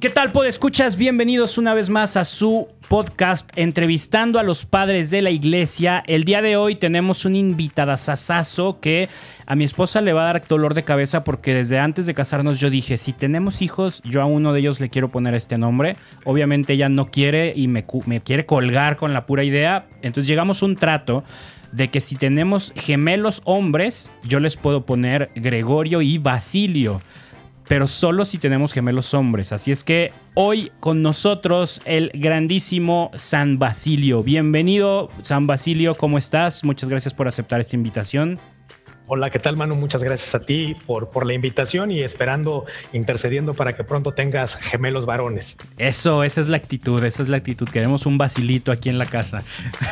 ¿Qué tal, escuchas? Bienvenidos una vez más a su podcast entrevistando a los padres de la iglesia. El día de hoy tenemos un invitadazazazo que a mi esposa le va a dar dolor de cabeza porque desde antes de casarnos yo dije, si tenemos hijos, yo a uno de ellos le quiero poner este nombre. Obviamente ella no quiere y me quiere colgar con la pura idea. Entonces llegamos a un trato de que si tenemos gemelos hombres, yo les puedo poner Gregorio y Basilio pero solo si tenemos gemelos hombres. Así es que hoy con nosotros el grandísimo San Basilio. Bienvenido, San Basilio, ¿cómo estás? Muchas gracias por aceptar esta invitación. Hola, ¿qué tal, Manu? Muchas gracias a ti por, por la invitación y esperando, intercediendo para que pronto tengas gemelos varones. Eso, esa es la actitud, esa es la actitud. Queremos un basilito aquí en la casa.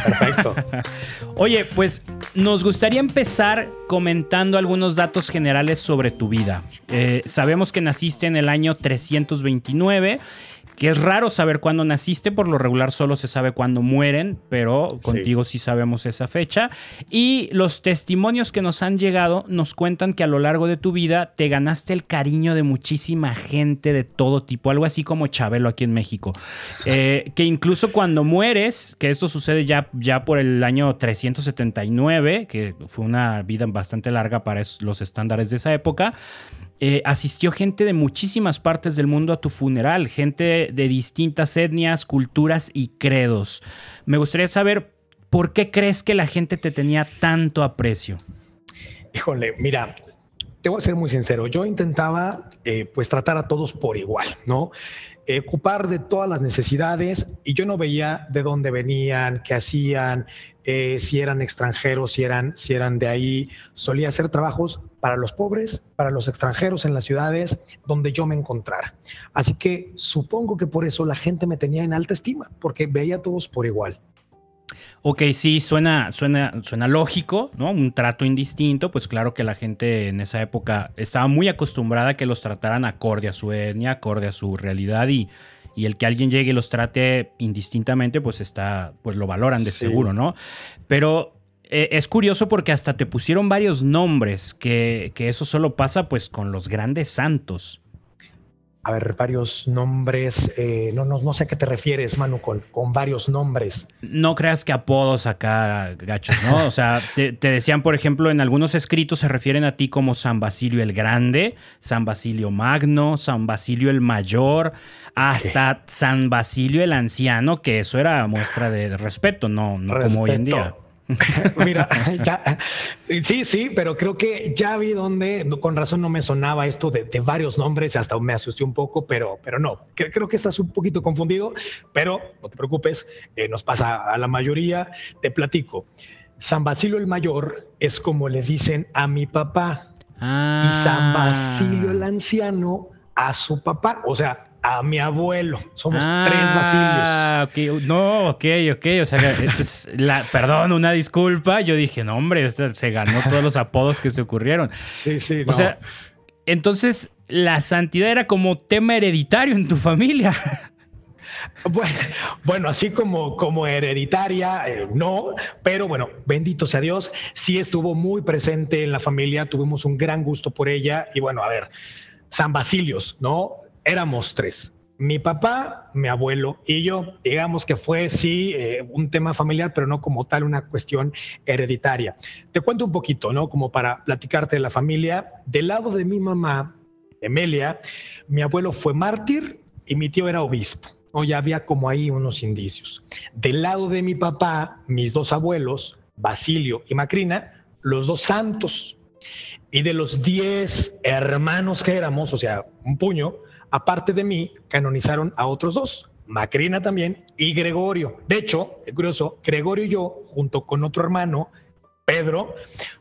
Perfecto. Oye, pues nos gustaría empezar comentando algunos datos generales sobre tu vida. Eh, sabemos que naciste en el año 329 que es raro saber cuándo naciste, por lo regular solo se sabe cuándo mueren, pero contigo sí. sabemos esa fecha. Y los testimonios que nos han llegado nos cuentan que a lo largo de tu vida te ganaste el cariño de muchísima gente de todo tipo, algo así como Chabelo aquí en México. Eh, que incluso cuando mueres, que esto sucede ya, ya por el año 379, que fue una vida bastante larga para los estándares de esa época, eh, asistió gente de muchísimas partes del mundo a tu funeral, gente de distintas etnias, culturas y credos. Me gustaría saber por qué crees que la gente te tenía tanto aprecio. Híjole, mira, te voy a ser muy sincero. Yo intentaba, eh, pues, tratar a todos por igual, ¿no? Eh, ocupar de todas las necesidades y yo no veía de dónde venían, qué hacían, eh, si eran extranjeros, si eran, si eran de ahí. Solía hacer trabajos para los pobres, para los extranjeros en las ciudades donde yo me encontrara. Así que supongo que por eso la gente me tenía en alta estima, porque veía a todos por igual. Ok, sí, suena, suena, suena lógico, ¿no? Un trato indistinto, pues claro que la gente en esa época estaba muy acostumbrada a que los trataran acorde a su etnia, acorde a su realidad y, y el que alguien llegue y los trate indistintamente, pues está, pues lo valoran de seguro, ¿no? Pero eh, es curioso porque hasta te pusieron varios nombres, que, que eso solo pasa pues con los grandes santos a ver, varios nombres. Eh, no, no, no sé a qué te refieres, Manu, con, con, varios nombres. No creas que apodos acá, gachos, ¿no? O sea, te, decían, por ejemplo, en algunos escritos se refieren a ti como San Basilio el Grande, San Basilio Magno, San Basilio el Mayor, hasta San Basilio el Anciano, que eso era muestra de respeto, no, no como hoy en día. Mira, ya, sí, sí, pero creo que ya vi donde, con razón no me sonaba esto de, varios nombres, hasta me asusté un poco, pero, pero no, creo, que estás un poquito confundido, pero no te preocupes, eh, nos pasa a la mayoría, te platico. San Basilio el Mayor es como le dicen a mi papá y San Basilio el Anciano a su papá, o sea, a mi abuelo. Somos tres ah, Basilios. No, ok, ok. O sea, entonces, la, perdón, una disculpa. Yo dije, no, hombre, se ganó todos los apodos que se ocurrieron. Sí, sí. O sea, entonces la santidad era como tema hereditario en tu familia. Bueno, así como, como hereditaria, eh, no, pero bueno, bendito sea Dios, sí estuvo muy presente en la familia, tuvimos un gran gusto por ella y bueno, a ver, San Basilios, ¿no? Éramos tres. Mi papá, mi abuelo y yo, digamos que fue sí eh, un tema familiar, pero no como tal una cuestión hereditaria. Te cuento un poquito, ¿no? Como para platicarte de la familia. Del lado de mi mamá, Emelia, mi abuelo fue mártir y mi tío era obispo. ¿no? Ya había como ahí unos indicios. Del lado de mi papá, mis dos abuelos, Basilio y Macrina, los dos santos. Y de los diez hermanos que éramos, o sea, un puño, aparte de mí, canonizaron a otros dos, Macrina también y Gregorio. De hecho, es curioso, Gregorio y yo, junto con otro hermano, Pedro,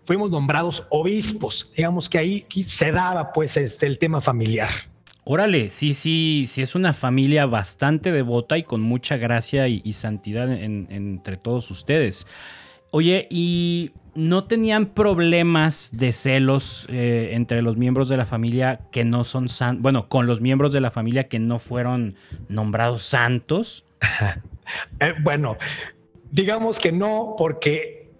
fuimos nombrados obispos. Digamos que ahí se daba pues este, el tema familiar. Órale, sí, sí, sí, es una familia bastante devota y con mucha gracia y, santidad entre todos ustedes. Oye, ¿y no tenían problemas de celos eh, entre los miembros de la familia que no son santos? Bueno, con los miembros de la familia que no fueron nombrados santos. Eh, bueno, digamos que no, porque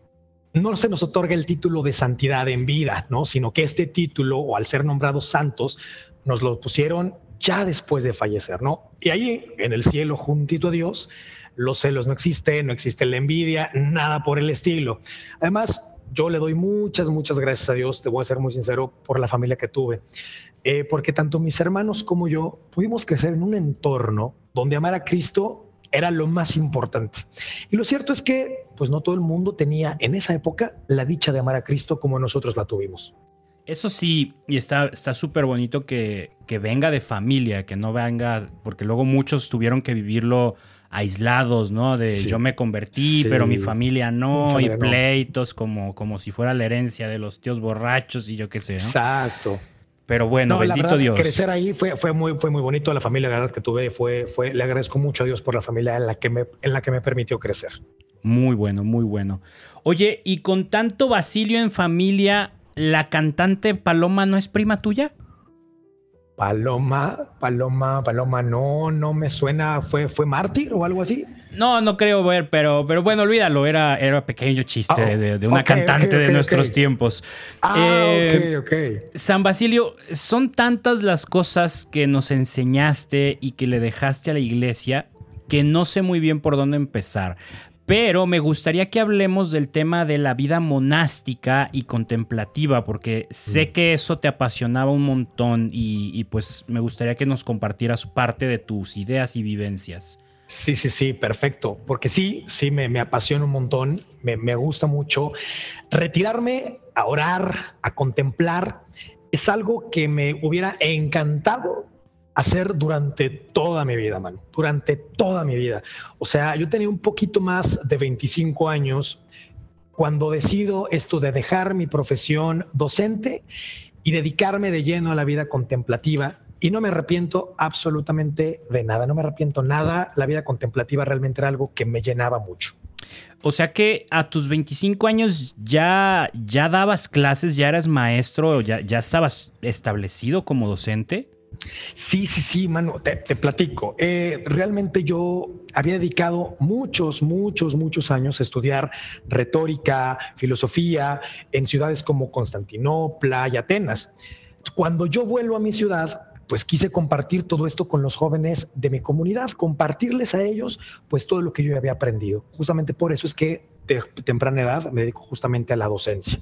no se nos otorga el título de santidad en vida, ¿no? Sino que este título, o al ser nombrados santos, nos lo pusieron ya después de fallecer, ¿no? Y ahí, en el cielo, juntito a Dios, los celos no existen, no existe la envidia, nada por el estilo. Además, yo le doy muchas, muchas gracias a Dios, te voy a ser muy sincero, por la familia que tuve. Eh, porque tanto mis hermanos como yo pudimos crecer en un entorno donde amar a Cristo era lo más importante. Y lo cierto es que, pues no todo el mundo tenía en esa época la dicha de amar a Cristo como nosotros la tuvimos. Eso sí, y está súper bonito que, que venga de familia, que no venga, porque luego muchos tuvieron que vivirlo aislados, ¿no? De yo me convertí, pero mi familia no, y pleitos como, como si fuera la herencia de los tíos borrachos y yo qué sé, ¿no? Exacto. Pero bueno, bendito Dios. Crecer ahí fue, fue, muy, fue muy bonito. La familia que tuve fue, fue, le agradezco mucho a Dios por la familia en la que me, en la que me permitió crecer. Muy bueno, muy bueno. Oye, y con tanto Basilio en familia, ¿la cantante Paloma no es prima tuya? Paloma, Paloma, Paloma, no, no me suena, fue, fue mártir o algo así. No, no creo ver, pero, pero bueno, olvídalo, era, era pequeño chiste ah, de, una cantante de nuestros tiempos. Ah, eh, ok, ok. San Basilio, son tantas las cosas que nos enseñaste y que le dejaste a la iglesia que no sé muy bien por dónde empezar. Pero me gustaría que hablemos del tema de la vida monástica y contemplativa, porque sé mm. que eso te apasionaba un montón y, pues me gustaría que nos compartieras parte de tus ideas y vivencias. Sí, sí, sí, perfecto. Porque sí, sí, me, me apasiona un montón, me, me gusta mucho. Retirarme a orar, a contemplar, es algo que me hubiera encantado hacer durante toda mi vida, man, durante toda mi vida. O sea, yo tenía un poquito más de 25 años cuando decido esto de dejar mi profesión docente y dedicarme de lleno a la vida contemplativa. Y no me arrepiento absolutamente de nada, no me arrepiento nada. La vida contemplativa realmente era algo que me llenaba mucho. O sea que a tus 25 años ya, ya dabas clases, ya eras maestro, ya, ya estabas establecido como docente. Sí, sí, sí, mano, te, platico. Eh, realmente yo había dedicado muchos, muchos, muchos años a estudiar retórica, filosofía en ciudades como Constantinopla y Atenas. Cuando yo vuelvo a mi ciudad, pues quise compartir todo esto con los jóvenes de mi comunidad, compartirles a ellos pues todo lo que yo había aprendido. Justamente por eso es que de temprana edad me dedico justamente a la docencia.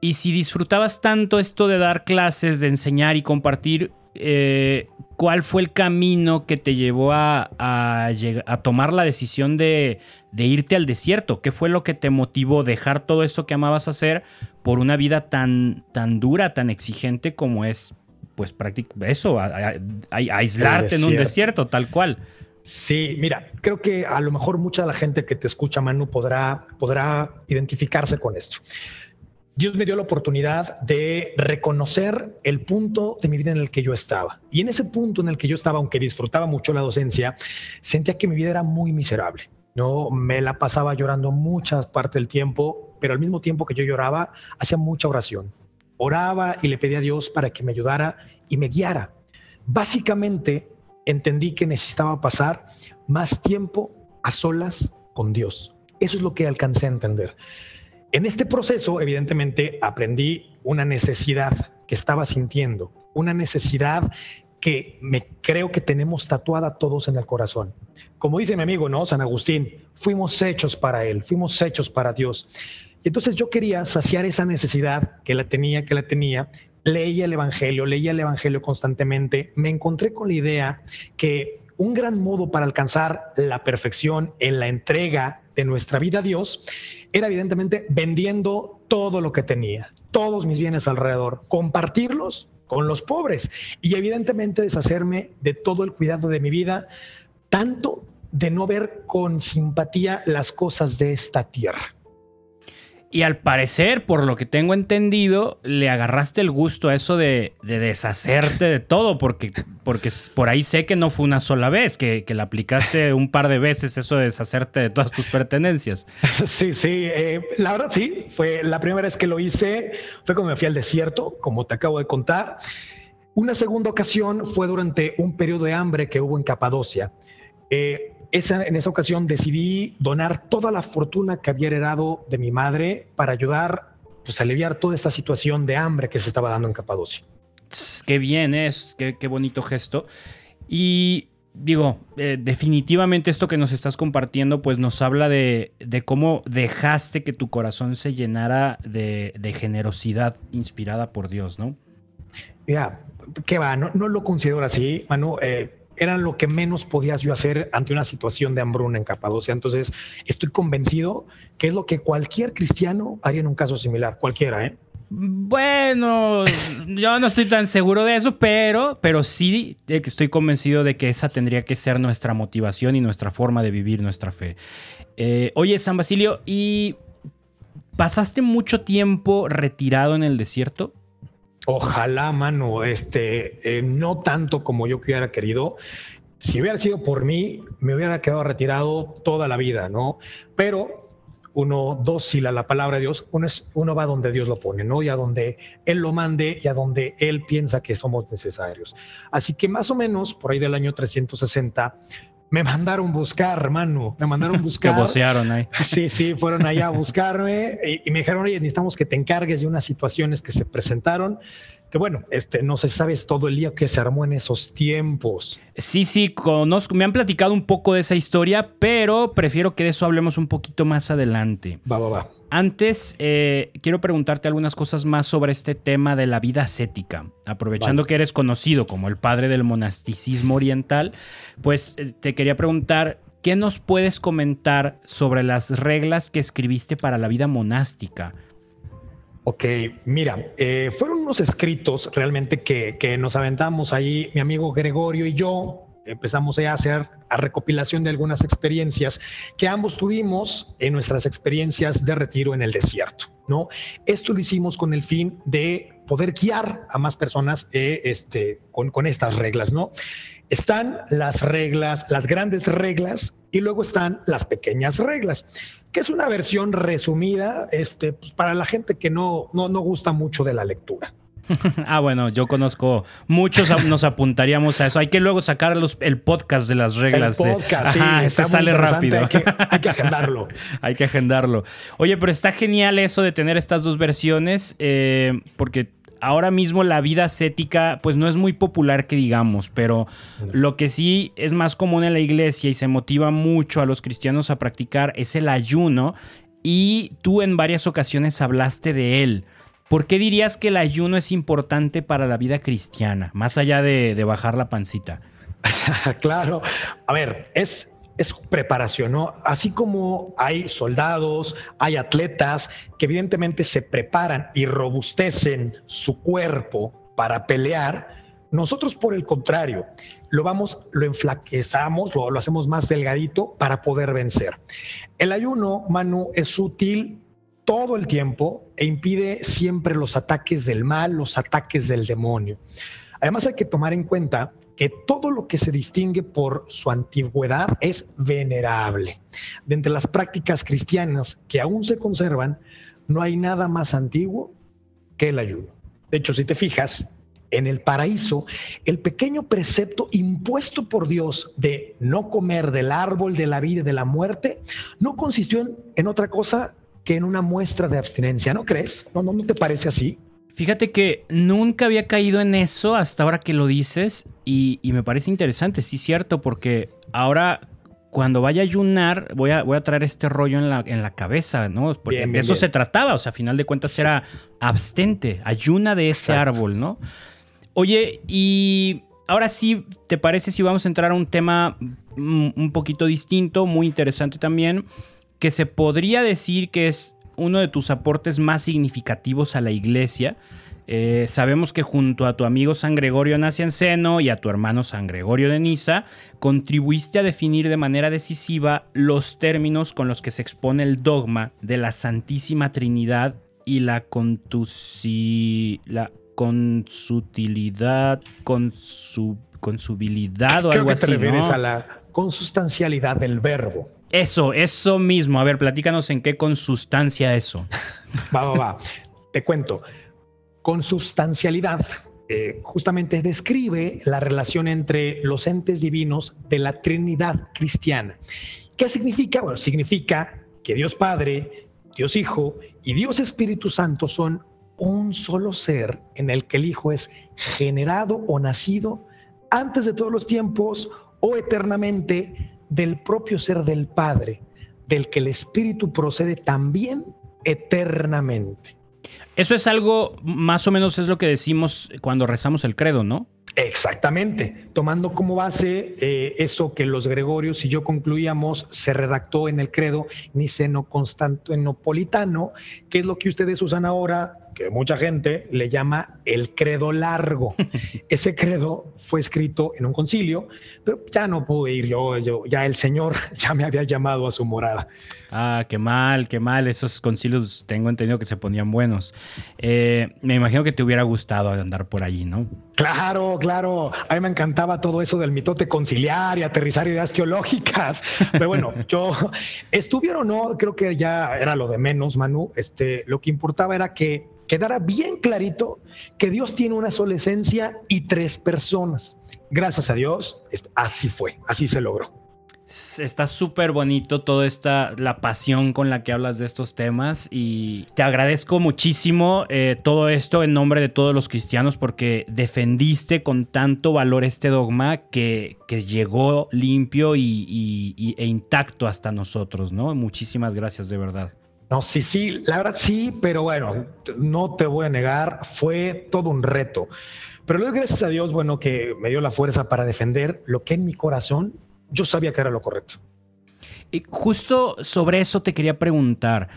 Y si disfrutabas tanto esto de dar clases, de enseñar y compartir, eh, ¿cuál fue el camino que te llevó a, a, tomar la decisión de, irte al desierto? ¿Qué fue lo que te motivó a dejar todo eso que amabas hacer por una vida tan, tan dura, tan exigente como es, pues prácticamente eso, aislarte en un desierto, tal cual? Sí, mira, creo que a lo mejor mucha de la gente que te escucha, Manu, podrá, podrá identificarse con esto. Dios me dio la oportunidad de reconocer el punto de mi vida en el que yo estaba. Y en ese punto en el que yo estaba, aunque disfrutaba mucho la docencia, sentía que mi vida era muy miserable. No me la pasaba llorando muchas partes del tiempo, pero al mismo tiempo que yo lloraba, hacía mucha oración. Oraba y le pedía a Dios para que me ayudara y me guiara. Básicamente entendí que necesitaba pasar más tiempo a solas con Dios. Eso es lo que alcancé a entender. En este proceso, evidentemente, aprendí una necesidad que estaba sintiendo, una necesidad que me creo que tenemos tatuada todos en el corazón. Como dice mi amigo, ¿no? San Agustín, fuimos hechos para Él, fuimos hechos para Dios. Y entonces yo quería saciar esa necesidad que la tenía, que la tenía. Leía el Evangelio, leía el Evangelio constantemente. Me encontré con la idea que un gran modo para alcanzar la perfección en la entrega de nuestra vida a Dios era evidentemente vendiendo todo lo que tenía, todos mis bienes alrededor, compartirlos con los pobres y evidentemente deshacerme de todo el cuidado de mi vida, tanto de no ver con simpatía las cosas de esta tierra. Y al parecer, por lo que tengo entendido, le agarraste el gusto a eso de, deshacerte de todo, porque, porque por ahí sé que no fue una sola vez, que, que le aplicaste un par de veces eso de deshacerte de todas tus pertenencias. Sí, sí, eh, la verdad sí, fue la primera vez que lo hice, fue cuando me fui al desierto, como te acabo de contar. Una segunda ocasión fue durante un periodo de hambre que hubo en Capadocia. Eh, en esa ocasión decidí donar toda la fortuna que había heredado de mi madre para ayudar pues, a aliviar toda esta situación de hambre que se estaba dando en Capadocia. Qué bien es, qué, qué bonito gesto. Y digo, eh, definitivamente esto que nos estás compartiendo, pues nos habla de, cómo dejaste que tu corazón se llenara de, generosidad inspirada por Dios, ¿no? Ya, ¿qué va? No, lo considero así, Manu. Eh, era lo que menos podías yo hacer ante una situación de hambruna en Capadocia. Entonces, estoy convencido que es lo que cualquier cristiano haría en un caso similar, cualquiera, ¿eh? Bueno, yo no estoy tan seguro de eso, pero, pero sí estoy convencido de que esa tendría que ser nuestra motivación y nuestra forma de vivir nuestra fe. Eh, oye, San Basilio, ¿y pasaste mucho tiempo retirado en el desierto? Ojalá, mano, este, eh, no tanto como yo hubiera querido. Si hubiera sido por mí, me hubiera quedado retirado toda la vida, ¿no? Pero uno dócil a la palabra de Dios, uno, uno va donde Dios lo pone, ¿no? Y a donde Él lo mande y a donde Él piensa que somos necesarios. Así que más o menos por ahí del año 360 me mandaron buscar, hermano, me mandaron buscar. Te vocearon ahí. Sí, sí, fueron allá a buscarme y, y me dijeron, oye, necesitamos que te encargues de unas situaciones que se presentaron que bueno, este, no se sabes todo el día que se armó en esos tiempos. Sí, sí, conozco, me han platicado un poco de esa historia, pero prefiero que de eso hablemos un poquito más adelante. Va, va, va. Antes, eh, quiero preguntarte algunas cosas más sobre este tema de la vida ascética. Aprovechando que eres conocido como el padre del monasticismo oriental, pues eh, te quería preguntar, ¿qué nos puedes comentar sobre las reglas que escribiste para la vida monástica? Ok, mira, eh, fueron unos escritos realmente que, nos aventamos ahí, mi amigo Gregorio y yo, empezamos a hacer a recopilación de algunas experiencias que ambos tuvimos en nuestras experiencias de retiro en el desierto, ¿no? Esto lo hicimos con el fin de poder guiar a más personas eh, este, con, estas reglas, ¿no? Están las reglas, las grandes reglas y luego están las pequeñas reglas que es una versión resumida este, pues, para la gente que no, no, no gusta mucho de la lectura. ah, bueno, yo conozco muchos, nos apuntaríamos a eso. Hay que luego sacar el podcast de las reglas. El podcast, sí, este sale rápido. Hay que, hay que agendarlo. hay que agendarlo. Oye, pero está genial eso de tener estas dos versiones, eh, porque ahora mismo la vida ascética pues no es muy popular que digamos, pero lo que sí es más común en la iglesia y se motiva mucho a los cristianos a practicar es el ayuno y tú en varias ocasiones hablaste de él. ¿Por qué dirías que el ayuno es importante para la vida cristiana, más allá de, bajar la pancita? claro, a ver, es es preparación, ¿no? Así como hay soldados, hay atletas que evidentemente se preparan y robustecen su cuerpo para pelear, nosotros por el contrario, lo vamos, lo enflaquezamos, lo, lo hacemos más delgadito para poder vencer. El ayuno, Manu, es útil todo el tiempo e impide siempre los ataques del mal, los ataques del demonio. Además hay que tomar en cuenta que todo lo que se distingue por su antigüedad es venerable. De entre las prácticas cristianas que aún se conservan, no hay nada más antiguo que el ayuno. De hecho, si te fijas, en el paraíso, el pequeño precepto impuesto por Dios de no comer del árbol de la vida y de la muerte, no consistió en, otra cosa que en una muestra de abstinencia, ¿no crees? ¿No, no, no te parece así? Fíjate que nunca había caído en eso hasta ahora que lo dices y, me parece interesante, sí cierto, porque ahora cuando vaya a ayunar voy a, voy a traer este rollo en la, en la cabeza, ¿no? Porque de eso se trataba, o sea, a final de cuentas era abstente, ayuna de este árbol, ¿no? Oye, y ahora sí, ¿te parece si vamos a entrar a un tema un poquito distinto, muy interesante también, que se podría decir que es uno de tus aportes más significativos a la iglesia. Eh, sabemos que junto a tu amigo San Gregorio Nacianceno y a tu hermano San Gregorio de Niza, contribuiste a definir de manera decisiva los términos con los que se expone el dogma de la Santísima Trinidad y la, contusi, la consutilidad, consu, consubilidad o algo así. Te refieres a la consustancialidad del verbo. Eso, eso mismo. A ver, platícanos en qué consustancia eso. Va, va, va. Te cuento. Consubstancialidad eh, justamente describe la relación entre los entes divinos de la Trinidad cristiana. ¿Qué significa? Bueno, significa que Dios Padre, Dios Hijo y Dios Espíritu Santo son un solo ser en el que el Hijo es generado o nacido antes de todos los tiempos o eternamente del propio ser del Padre, del que el Espíritu procede también eternamente. Eso es algo, más o menos es lo que decimos cuando rezamos el credo, ¿no? Exactamente, tomando como base eh, eso que los Gregorios y yo concluíamos, se redactó en el credo niceno-constantinopolitano, que es lo que ustedes usan ahora que mucha gente le llama el credo largo. Ese credo fue escrito en un concilio, pero ya no pude ir yo, yo, ya el Señor ya me había llamado a su morada. Ah, qué mal, qué mal. Esos concilios tengo entendido que se ponían buenos. Eh, me imagino que te hubiera gustado andar por allí, ¿no? Claro, claro. A mí me encantaba todo eso del mitote conciliar y aterrizar ideas teológicas. Pero bueno, yo estuviera o no, creo que ya era lo de menos, Manu. Este, lo que importaba era que quedara bien clarito que Dios tiene una sola esencia y tres personas. Gracias a Dios, así fue, así se logró. Está súper bonito toda esta, la pasión con la que hablas de estos temas y te agradezco muchísimo eh, todo esto en nombre de todos los cristianos porque defendiste con tanto valor este dogma que, que llegó limpio y, e intacto hasta nosotros, ¿no? Muchísimas gracias de verdad. No, sí, sí, la verdad sí, pero bueno, no te voy a negar, fue todo un reto. Pero luego, gracias a Dios, bueno, que me dio la fuerza para defender lo que en mi corazón yo sabía que era lo correcto. Y justo sobre eso te quería preguntar.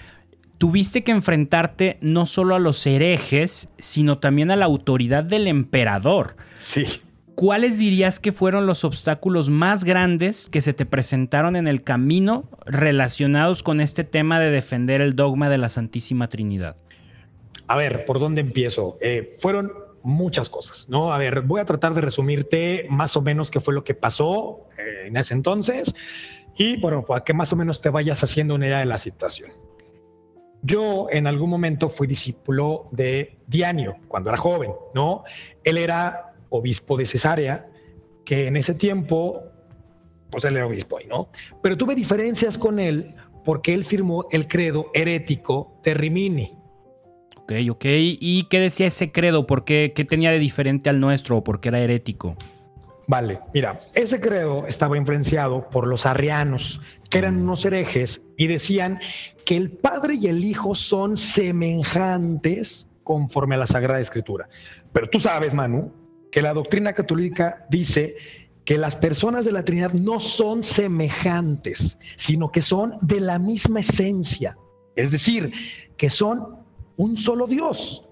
Tuviste que enfrentarte no solo a los herejes, sino también a la autoridad del emperador. Sí. ¿cuáles dirías que fueron los obstáculos más grandes que se te presentaron en el camino relacionados con este tema de defender el dogma de la Santísima Trinidad? A ver, ¿por dónde empiezo? Eh, fueron muchas cosas, ¿no? A ver, voy a tratar de resumirte más o menos qué fue lo que pasó eh, en ese entonces y, bueno, para que más o menos te vayas haciendo una idea de la situación. Yo en algún momento fui discípulo de Dianio cuando era joven, ¿no? Él era obispo de Cesarea, que en ese tiempo, pues él era obispo ahí, ¿no? Pero tuve diferencias con él porque él firmó el credo herético de Rimini. Ok, ok. ¿Y qué decía ese credo? ¿Por qué, qué tenía de diferente al nuestro o por qué era herético? Vale, mira, ese credo estaba influenciado por los arrianos, que eran mm. unos herejes y decían que el Padre y el Hijo son semejantes conforme a la Sagrada Escritura. Pero tú sabes, Manu, que la doctrina católica dice que las personas de la Trinidad no son semejantes, sino que son de la misma esencia, es decir, que son un solo Dios.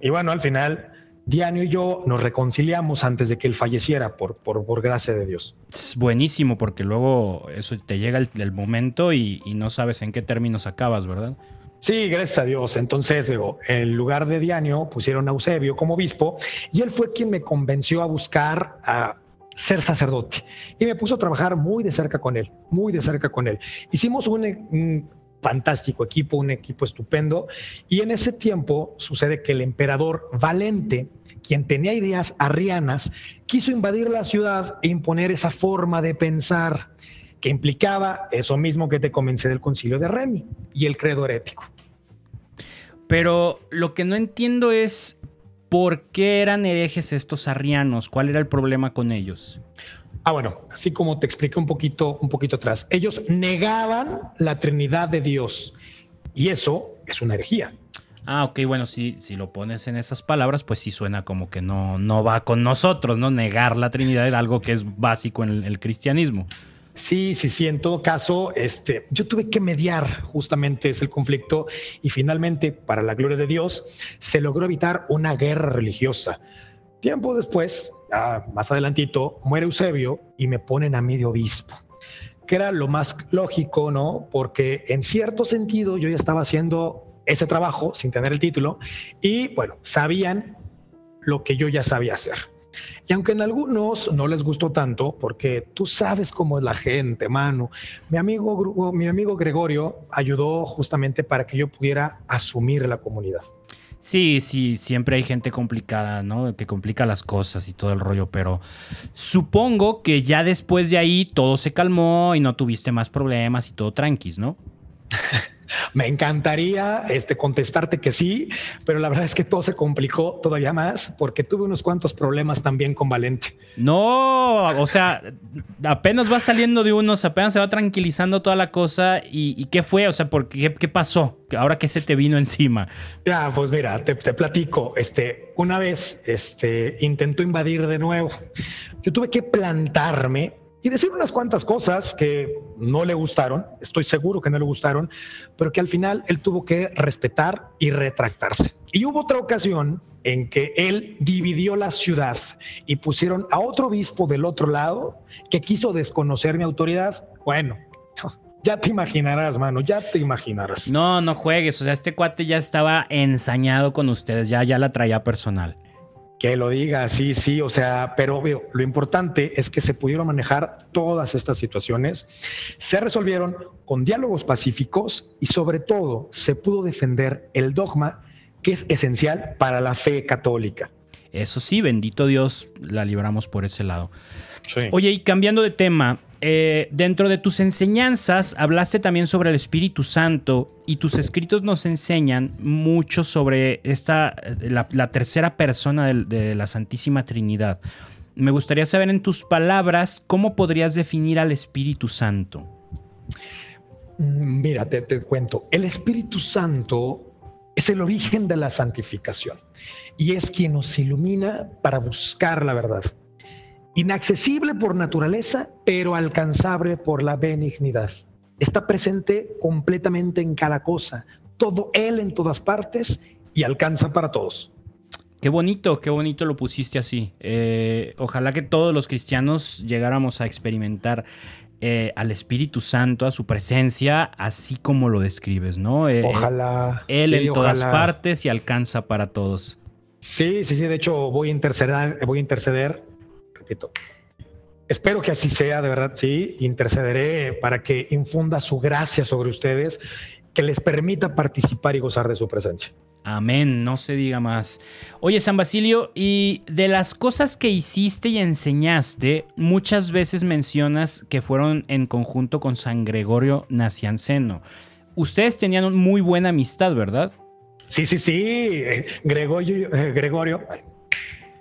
Y bueno, al final, Diano y yo nos reconciliamos antes de que él falleciera, por, por, gracia de Dios. Es buenísimo, porque luego eso te llega el, momento y, y no sabes en qué términos acabas, ¿verdad? Sí, gracias a Dios. Entonces, en lugar de Dianio, pusieron a Eusebio como obispo y él fue quien me convenció a buscar a ser sacerdote. Y me puso a trabajar muy de cerca con él, muy de cerca con él. Hicimos un, fantástico equipo, un equipo estupendo. Y en ese tiempo sucede que el emperador Valente, quien tenía ideas arrianas, quiso invadir la ciudad e imponer esa forma de pensar que implicaba eso mismo que te comencé del concilio de Remi y el credo herético. Pero lo que no entiendo es por qué eran herejes estos arrianos, cuál era el problema con ellos. Ah, bueno, así como te expliqué un poquito, un poquito atrás, ellos negaban la Trinidad de Dios y eso es una herejía. Ah, ok, bueno, si, si lo pones en esas palabras, pues sí suena como que no, no va con nosotros, ¿no? Negar la Trinidad es algo que es básico en el cristianismo. Sí, sí, sí. En todo caso, este, yo tuve que mediar justamente ese conflicto y finalmente, para la gloria de Dios, se logró evitar una guerra religiosa. Tiempo después, más adelantito, muere Eusebio y me ponen a medio obispo, que era lo más lógico, ¿no? Porque en cierto sentido yo ya estaba haciendo ese trabajo sin tener el título y, bueno, sabían lo que yo ya sabía hacer. Y aunque en algunos no les gustó tanto, porque tú sabes cómo es la gente, mano, mi amigo, mi amigo Gregorio ayudó justamente para que yo pudiera asumir la comunidad. Sí, sí, siempre hay gente complicada, ¿no? Que complica las cosas y todo el rollo, pero supongo que ya después de ahí todo se calmó y no tuviste más problemas y todo tranquis, ¿no? Me encantaría este, contestarte que sí, pero la verdad es que todo se complicó todavía más porque tuve unos cuantos problemas también con Valente. No, o sea, apenas va saliendo de unos, apenas se va tranquilizando toda la cosa. ¿Y, qué fue? O sea, ¿por qué, qué pasó? Ahora que se te vino encima. Ya, pues mira, te, te platico. Este, una vez este, intentó invadir de nuevo. Yo tuve que plantarme y decir unas cuantas cosas que no le gustaron, estoy seguro que no le gustaron, pero que al final él tuvo que respetar y retractarse. Y hubo otra ocasión en que él dividió la ciudad y pusieron a otro obispo del otro lado que quiso desconocer mi autoridad. Bueno, ya te imaginarás, mano, ya te imaginarás. No, no juegues, o sea, este cuate ya estaba ensañado con ustedes, ya, ya la traía personal. Que lo diga, sí, sí, o sea, pero lo importante es que se pudieron manejar todas estas situaciones, se resolvieron con diálogos pacíficos y sobre todo se pudo defender el dogma que es esencial para la fe católica. Eso sí, bendito Dios, la libramos por ese lado. Oye, y cambiando de tema, eh, dentro de tus enseñanzas hablaste también sobre el Espíritu Santo y tus escritos nos enseñan mucho sobre esta, la, tercera persona de, la Santísima Trinidad. Me gustaría saber en tus palabras cómo podrías definir al Espíritu Santo. Mm, mira, te, te cuento. El Espíritu Santo es el origen de la santificación y es quien nos ilumina para buscar la verdad inaccesible por naturaleza, pero alcanzable por la benignidad. Está presente completamente en cada cosa, todo Él en todas partes y alcanza para todos. Qué bonito, qué bonito lo pusiste así. Eh, ojalá que todos los cristianos llegáramos a experimentar eh, al Espíritu Santo, a su presencia, así como lo describes, ¿no? Eh, ojalá. Él en todas partes y alcanza para todos. Sí, sí, sí. De hecho, voy a interceder, voy a interceder Espero que así sea, de verdad, sí. Intercederé para que infunda su gracia sobre ustedes, que les permita participar y gozar de su presencia. Amén, no se diga más. Oye, San Basilio, y de las cosas que hiciste y enseñaste, muchas veces mencionas que fueron en conjunto con San Gregorio Nacianceno. Ustedes tenían muy buena amistad, ¿verdad? Sí, sí, sí. Gregorio, eh, Gregorio,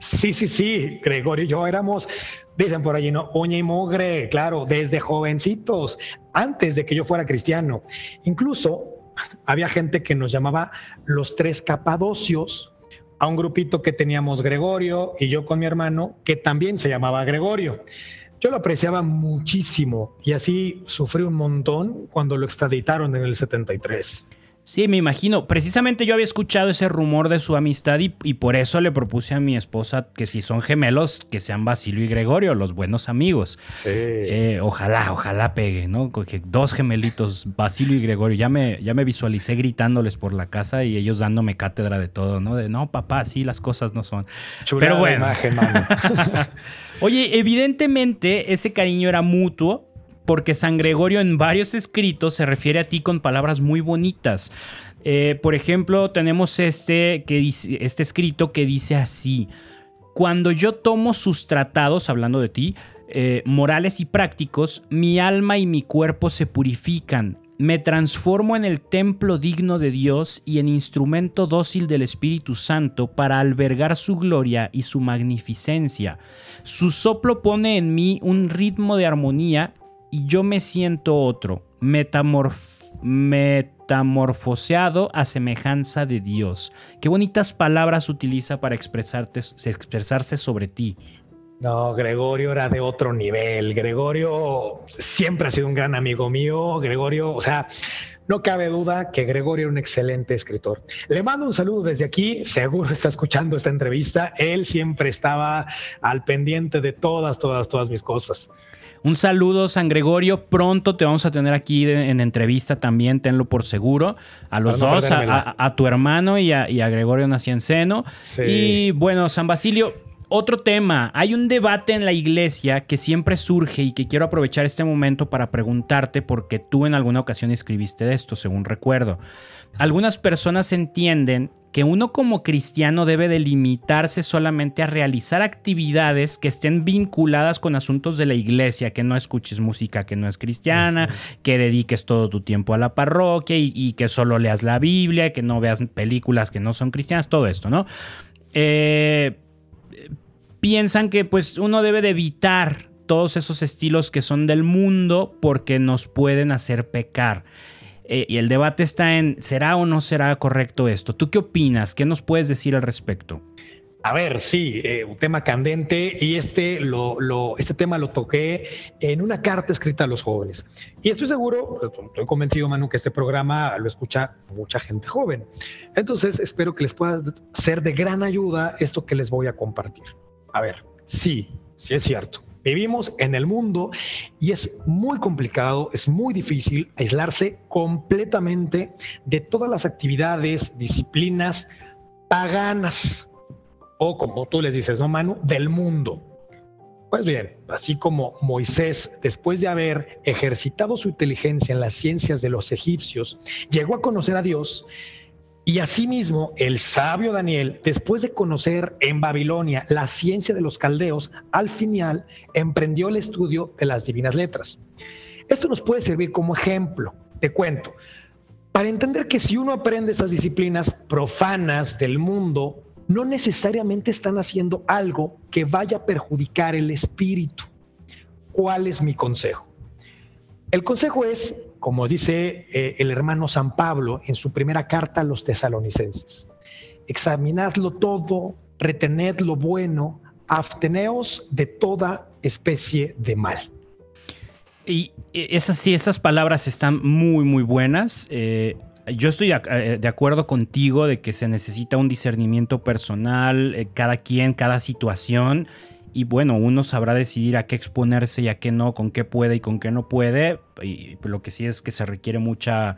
Sí, sí, sí, Gregorio y yo éramos, dicen por allí, ¿no? Uña y mugre, claro, desde jovencitos, antes de que yo fuera cristiano. Incluso había gente que nos llamaba los tres capadocios, a un grupito que teníamos Gregorio y yo con mi hermano, que también se llamaba Gregorio. Yo lo apreciaba muchísimo y así sufrí un montón cuando lo extraditaron en el 73. Sí, me imagino. Precisamente yo había escuchado ese rumor de su amistad y, por eso le propuse a mi esposa que si son gemelos, que sean Basilio y Gregorio, los buenos amigos. Sí. Eh, ojalá, ojalá pegue, ¿no? Que dos gemelitos, Basilio y Gregorio. Ya me, ya me visualicé gritándoles por la casa y ellos dándome cátedra de todo, ¿no? De no, papá, así las cosas no son. Pero bueno. Oye, evidentemente ese cariño era mutuo porque San Gregorio en varios escritos se refiere a ti con palabras muy bonitas. Eh, por ejemplo, tenemos este, que este escrito que dice así, cuando yo tomo sus tratados, hablando de ti, eh, morales y prácticos, mi alma y mi cuerpo se purifican, me transformo en el templo digno de Dios y en instrumento dócil del Espíritu Santo para albergar su gloria y su magnificencia. Su soplo pone en mí un ritmo de armonía y yo me siento otro, metamorfoseado a semejanza de Dios. Qué bonitas palabras utiliza para expresarse sobre ti. No, Gregorio era de otro nivel. Gregorio siempre ha sido un gran amigo mío. Gregorio, o sea, no cabe duda que Gregorio era un excelente escritor. Le mando un saludo desde aquí, seguro está escuchando esta entrevista. Él siempre estaba al pendiente de todas, todas, todas mis cosas. Un saludo, San Gregorio. Pronto te vamos a tener aquí en entrevista también, tenlo por seguro. A los dos, a, tu hermano y a, Gregorio Nacianceno. Y bueno, San Basilio, otro tema. Hay un debate en la iglesia que siempre surge y que quiero aprovechar este momento para preguntarte porque tú en alguna ocasión escribiste de esto, según recuerdo. Algunas personas entienden que uno como cristiano debe de limitarse solamente a realizar actividades que estén vinculadas con asuntos de la iglesia, que no escuches música que no es cristiana, que dediques todo tu tiempo a la parroquia y, que solo leas la Biblia, que no veas películas que no son cristianas, todo esto, ¿no? Eh, piensan que pues uno debe de evitar todos esos estilos que son del mundo porque nos pueden hacer pecar. Eh, y el debate está en, ¿será o no será correcto esto? ¿Tú qué opinas? ¿Qué nos puedes decir al respecto? A ver, sí, eh, un tema candente y este, lo, este tema lo toqué en una carta escrita a los jóvenes. Y estoy seguro, estoy convencido, Manu, que este programa lo escucha mucha gente joven. Entonces, espero que les pueda ser de gran ayuda esto que les voy a compartir. A ver, sí, sí es cierto. Vivimos en el mundo y es muy complicado, es muy difícil aislarse completamente de todas las actividades, disciplinas paganas o como tú les dices, ¿no, Manu? Del mundo. Pues bien, así como Moisés, después de haber ejercitado su inteligencia en las ciencias de los egipcios, llegó a conocer a Dios, y asimismo, el sabio Daniel, después de conocer en Babilonia la ciencia de los caldeos, al final emprendió el estudio de las divinas letras. Esto nos puede servir como ejemplo, te cuento, para entender que si uno aprende estas disciplinas profanas del mundo, no necesariamente están haciendo algo que vaya a perjudicar el espíritu. ¿Cuál es mi consejo? El consejo es como dice eh, el hermano San Pablo en su primera carta a los tesalonicenses. Examinadlo todo, retened lo bueno, absteneos de toda especie de mal. Y esas sí, esas palabras están muy, muy buenas. Eh, yo estoy eh, de acuerdo contigo de que se necesita un discernimiento personal, cada quien, cada situación y bueno, uno sabrá decidir a qué exponerse y a qué no, con qué puede y con qué no puede. Y lo que sí es que se requiere mucha,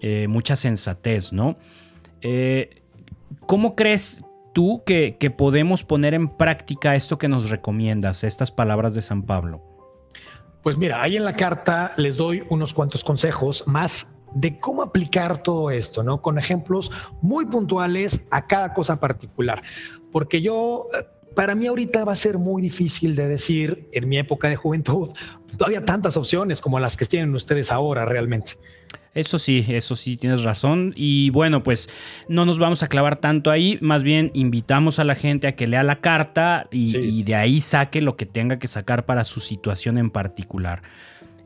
eh, mucha sensatez, ¿no? Eh, ¿Cómo crees tú que, que, podemos poner en práctica esto que nos recomiendas, estas palabras de San Pablo? Pues mira, ahí en la carta les doy unos cuantos consejos más de cómo aplicar todo esto, ¿no? Con ejemplos muy puntuales a cada cosa particular. Porque yo para mí ahorita va a ser muy difícil de decir, en mi época de juventud, todavía tantas opciones como las que tienen ustedes ahora realmente. Eso sí, eso sí, tienes razón. Y bueno, pues no nos vamos a clavar tanto ahí, más bien invitamos a la gente a que lea la carta y, de ahí saque lo que tenga que sacar para su situación en particular.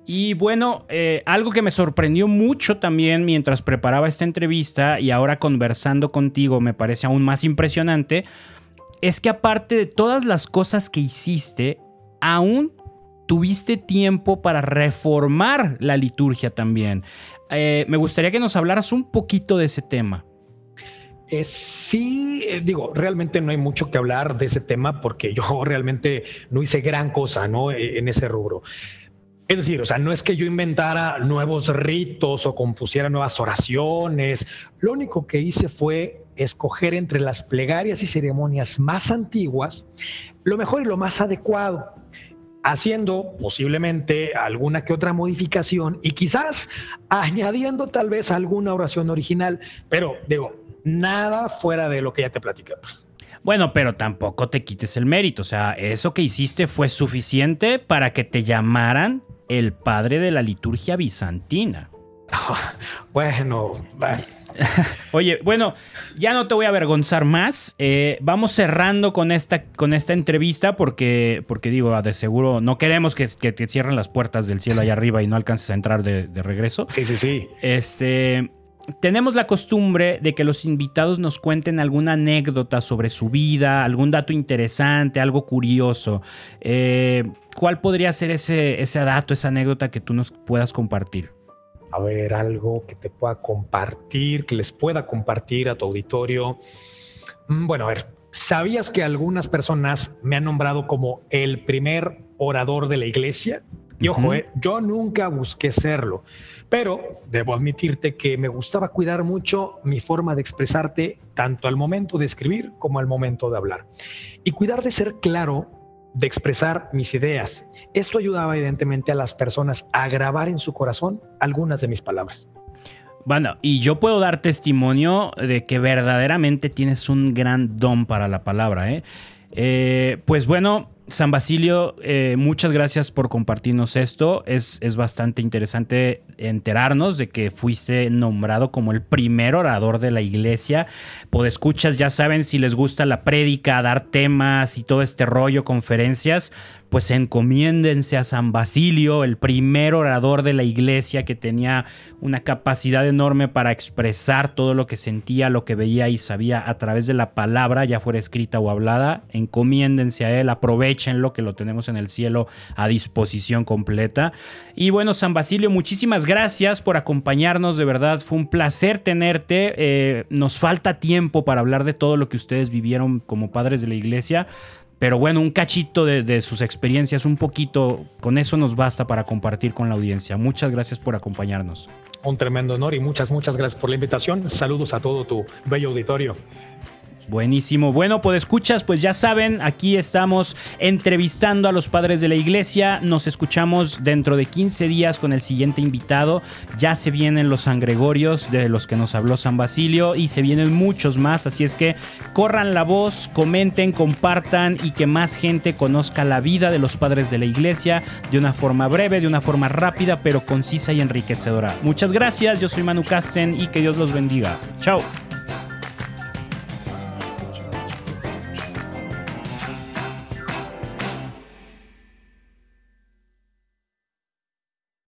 Y bueno, eh, algo que me sorprendió mucho también mientras preparaba esta entrevista y ahora conversando contigo me parece aún más impresionante, es que aparte de todas las cosas que hiciste, aún tuviste tiempo para reformar la liturgia también. Eh, me gustaría que nos hablaras un poquito de ese tema. Eh, sí, eh, digo, realmente no hay mucho que hablar de ese tema porque yo realmente no hice gran cosa, ¿no? E, en ese rubro. Es decir, o sea, no es que yo inventara nuevos ritos o compusiera nuevas oraciones. Lo único que hice fue escoger entre las plegarias y ceremonias más antiguas lo mejor y lo más adecuado, haciendo posiblemente alguna que otra modificación y quizás añadiendo tal vez alguna oración original, pero digo, nada fuera de lo que ya te platicamos. Bueno, pero tampoco te quites el mérito, o sea, eso que hiciste fue suficiente para que te llamaran el padre de la liturgia bizantina. bueno, Oye, bueno, ya no te voy a avergonzar más. Eh, vamos cerrando con esta, con esta entrevista porque, porque digo, de seguro no queremos que, que, cierren las puertas del cielo allá arriba y no alcances a entrar de, regreso. Sí, sí, sí. Este, tenemos la costumbre de que los invitados nos cuenten alguna anécdota sobre su vida, algún dato interesante, algo curioso. Eh, ¿Cuál podría ser ese, ese dato, esa anécdota que tú nos puedas compartir? A ver algo que te pueda compartir, que les pueda compartir a tu auditorio. Mm, bueno, a ver, ¿sabías que algunas personas me han nombrado como el primer orador de la iglesia? Y ojo, eh, yo nunca busqué serlo, Pero debo admitirte que me gustaba cuidar mucho mi forma de expresarte tanto al momento de escribir como al momento de hablar. Y cuidar de ser claro de expresar mis ideas. Esto ayudaba evidentemente a las personas a grabar en su corazón algunas de mis palabras. Bueno, y yo puedo dar testimonio de que verdaderamente tienes un gran don para la palabra. ¿eh? Eh, pues bueno, San Basilio, eh, muchas gracias por compartirnos esto. Es, es, bastante interesante enterarnos de que fuiste nombrado como el primer orador de la iglesia. escuchas, ya saben, si les gusta la prédica, dar temas y todo este rollo, conferencias, pues encomiéndense a San Basilio, el primer orador de la iglesia que tenía una capacidad enorme para expresar todo lo que sentía, lo que veía y sabía a través de la palabra, ya fuera escrita o hablada. Encomiéndense a él, aprovechenlo que lo tenemos en el cielo a disposición completa. Y bueno, San Basilio, muchísimas gracias por acompañarnos, de verdad fue un placer tenerte. Eh, nos falta tiempo para hablar de todo lo que ustedes vivieron como padres de la iglesia. Pero bueno, un cachito de, sus experiencias, un poquito, con eso nos basta para compartir con la audiencia. Muchas gracias por acompañarnos. Un tremendo honor y muchas, muchas gracias por la invitación. Saludos a todo tu bello auditorio. Buenísimo. Bueno, pues escuchas, pues ya saben, aquí estamos entrevistando a los padres de la iglesia. Nos escuchamos dentro de 15 días con el siguiente invitado. Ya se vienen los San Gregorios de los que nos habló San Basilio y se vienen muchos más. Así es que corran la voz, comenten, compartan y que más gente conozca la vida de los padres de la iglesia de una forma breve, de una forma rápida, pero concisa y enriquecedora. Muchas gracias. Yo soy Manu Casten y que Dios los bendiga. Chao.